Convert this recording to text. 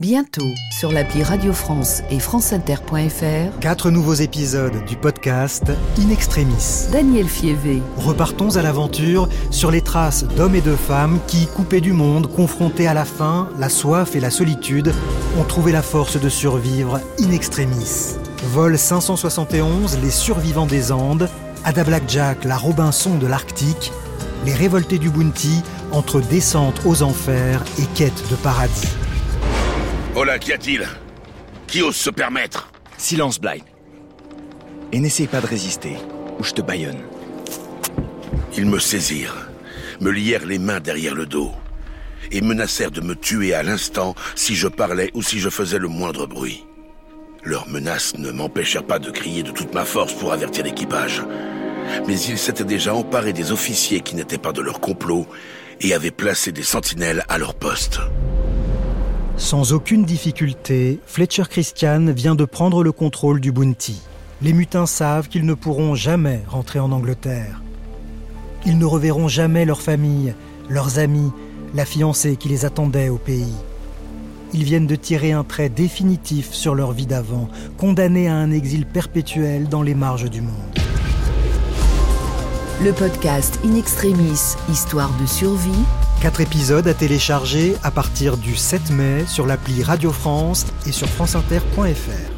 Bientôt sur l'appli Radio France et franceinter.fr. Quatre nouveaux épisodes du podcast In Extremis. Daniel Fievé. Repartons à l'aventure sur les traces d'hommes et de femmes qui, coupés du monde, confrontés à la faim, la soif et la solitude, ont trouvé la force de survivre in extremis. Vol 571, les survivants des Andes, Ada Blackjack, la Robinson de l'Arctique, les révoltés du Bounty entre descente aux enfers et quête de paradis. Oh là, qu'y a-t-il Qui ose se permettre Silence, Blind. Et n'essaye pas de résister, ou je te baillonne. Ils me saisirent, me lièrent les mains derrière le dos, et menacèrent de me tuer à l'instant si je parlais ou si je faisais le moindre bruit. Leurs menaces ne m'empêchèrent pas de crier de toute ma force pour avertir l'équipage. Mais ils s'étaient déjà emparés des officiers qui n'étaient pas de leur complot et avaient placé des sentinelles à leur poste. Sans aucune difficulté, Fletcher Christian vient de prendre le contrôle du Bounty. Les mutins savent qu'ils ne pourront jamais rentrer en Angleterre. Ils ne reverront jamais leur famille, leurs amis, la fiancée qui les attendait au pays. Ils viennent de tirer un trait définitif sur leur vie d'avant, condamnés à un exil perpétuel dans les marges du monde. Le podcast In Extremis, Histoire de survie. Quatre épisodes à télécharger à partir du 7 mai sur l'appli Radio France et sur franceinter.fr.